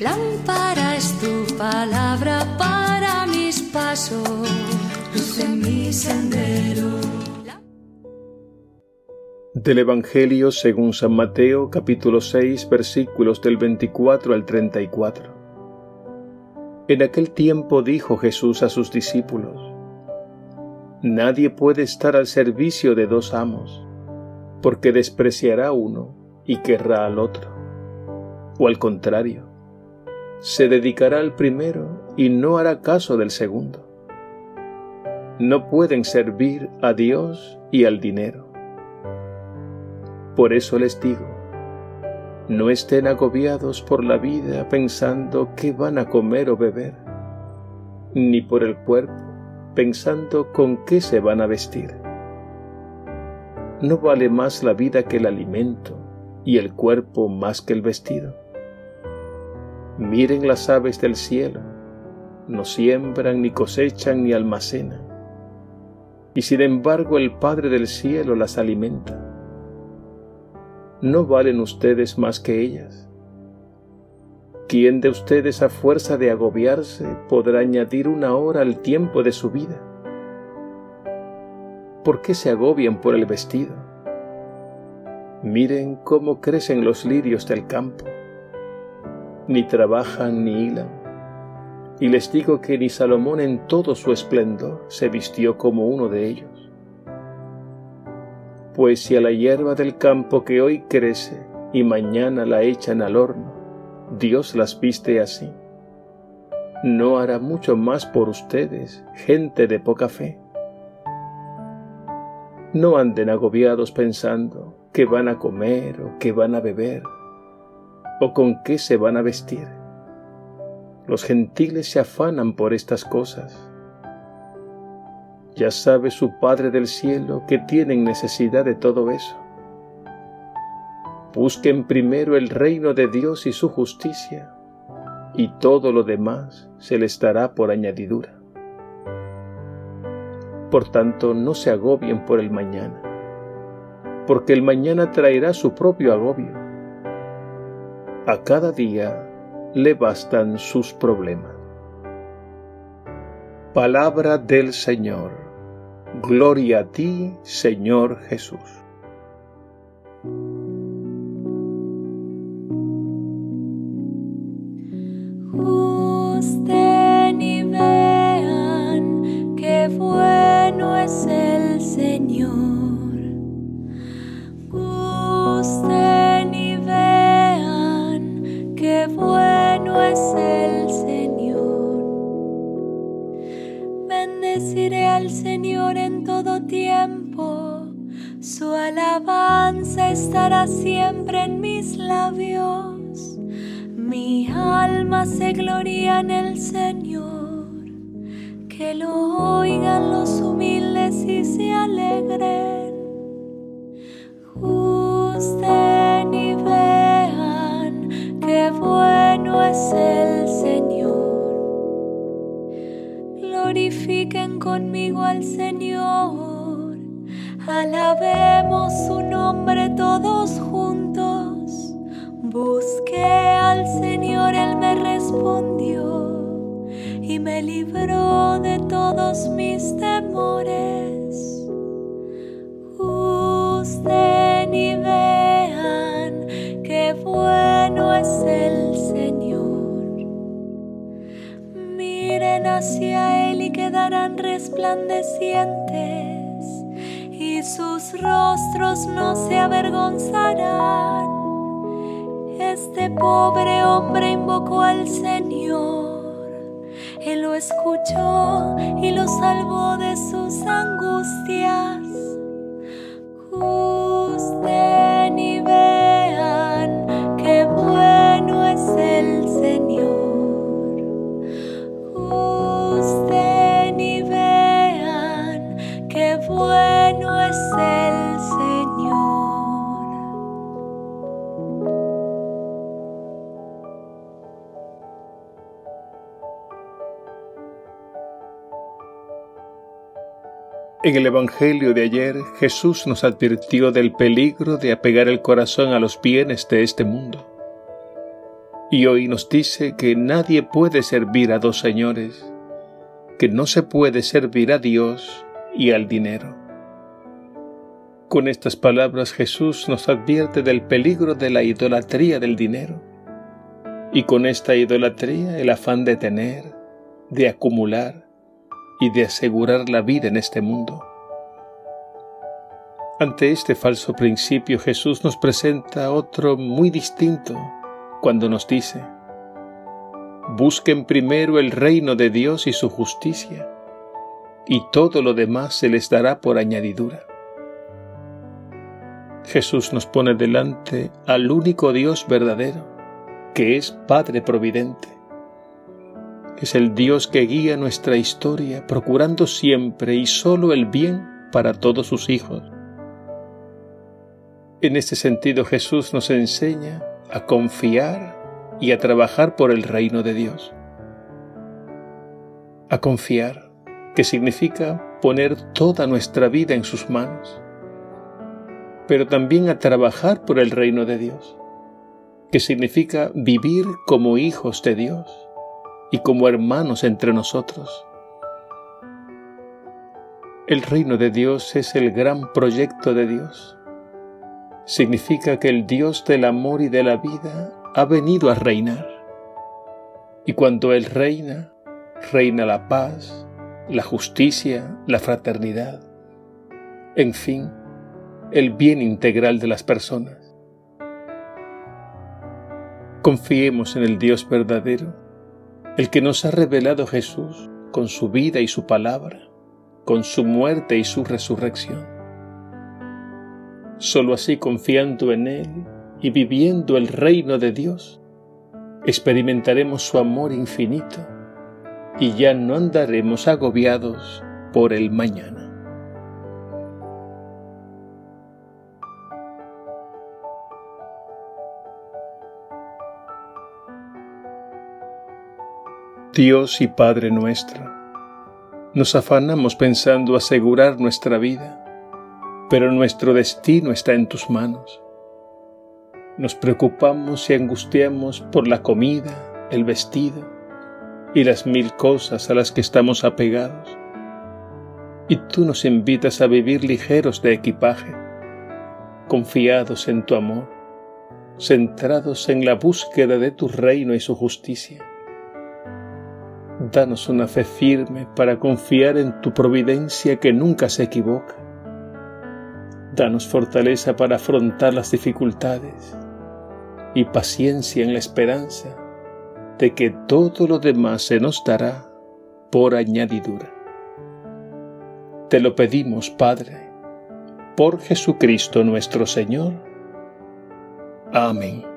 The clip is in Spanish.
Lámpara es tu palabra para mis pasos, luz en mi sendero. Del Evangelio según San Mateo capítulo 6 versículos del 24 al 34. En aquel tiempo dijo Jesús a sus discípulos, Nadie puede estar al servicio de dos amos, porque despreciará uno y querrá al otro. O al contrario, se dedicará al primero y no hará caso del segundo. No pueden servir a Dios y al dinero. Por eso les digo, no estén agobiados por la vida pensando qué van a comer o beber, ni por el cuerpo pensando con qué se van a vestir. ¿No vale más la vida que el alimento y el cuerpo más que el vestido? Miren las aves del cielo, no siembran, ni cosechan, ni almacenan, y sin embargo el Padre del cielo las alimenta. ¿No valen ustedes más que ellas? ¿Quién de ustedes a fuerza de agobiarse podrá añadir una hora al tiempo de su vida? ¿Por qué se agobian por el vestido? Miren cómo crecen los lirios del campo. Ni trabajan ni hilan. Y les digo que ni Salomón en todo su esplendor se vistió como uno de ellos. Pues si a la hierba del campo que hoy crece y mañana la echan al horno, Dios las viste así. ¿No hará mucho más por ustedes, gente de poca fe? No anden agobiados pensando qué van a comer o qué van a beber o con qué se van a vestir. Los gentiles se afanan por estas cosas. Ya sabe su Padre del cielo que tienen necesidad de todo eso. Busquen primero el reino de Dios y su justicia, y todo lo demás se les dará por añadidura. Por tanto, no se agobien por el mañana, porque el mañana traerá su propio agobio. A cada día le bastan sus problemas. Palabra del Señor. Gloria a ti, Señor Jesús. Bendeciré alma se gloria en el Señor, que lo oigan los humildes y se alegren. Gusten y vean qué bueno es el Señor glorifiquen conmigo al Señor. Alabemos su nombre todos juntos. Busqué al Señor, Él me respondió y me libró de todos mis temores. Gusten y vean qué bueno es el Señor hacia Él y quedarán resplandecientes, y sus rostros no se avergonzarán. Este pobre hombre invocó al Señor, Él lo escuchó y lo salvó de sus angustias. Gusten y vean qué bueno es el Señor. bueno es el Señor. En el Evangelio de ayer Jesús nos advirtió del peligro de apegar el corazón a los bienes de este mundo Y hoy nos dice que nadie puede servir a dos señores, que no se puede servir a Dios y al dinero. Con estas palabras Jesús nos advierte del peligro de la idolatría del dinero. Y con esta idolatría el afán de tener, de acumular y de asegurar la vida en este mundo. Ante este falso principio Jesús nos presenta otro muy distinto cuando nos dice, busquen primero el reino de Dios y su justicia, y todo lo demás se les dará por añadidura. Jesús nos pone delante al único Dios verdadero, que es Padre Providente. Es el Dios que guía nuestra historia, procurando siempre y solo el bien para todos sus hijos en este sentido Jesús nos enseña a confiar y a trabajar por el reino de Dios. A confiar, que significa poner toda nuestra vida en sus manos, pero también a trabajar por el reino de Dios, que significa vivir como hijos de Dios y como hermanos entre nosotros. El reino de Dios es el gran proyecto de Dios significa que el Dios del amor y de la vida ha venido a reinar. Y cuando Él reina, reina la paz, la justicia, la fraternidad, en fin, el bien integral de las personas. Confiemos en el Dios verdadero, el que nos ha revelado Jesús con su vida y su palabra, con su muerte y su resurrección Solo así confiando en Él y viviendo el reino de Dios, experimentaremos su amor infinito y ya no andaremos agobiados por el mañana. Dios y Padre nuestro, nos afanamos pensando asegurar nuestra vida pero nuestro destino está en tus manos. Nos preocupamos y angustiamos por la comida, el vestido y las mil cosas a las que estamos apegados. Y tú nos invitas a vivir ligeros de equipaje, confiados en tu amor, centrados en la búsqueda de tu reino y su justicia. Danos una fe firme para confiar en tu providencia que nunca se equivoca Danos fortaleza para afrontar las dificultades y paciencia en la esperanza de que todo lo demás se nos dará por añadidura. Te lo pedimos, Padre, por Jesucristo nuestro Señor. Amén.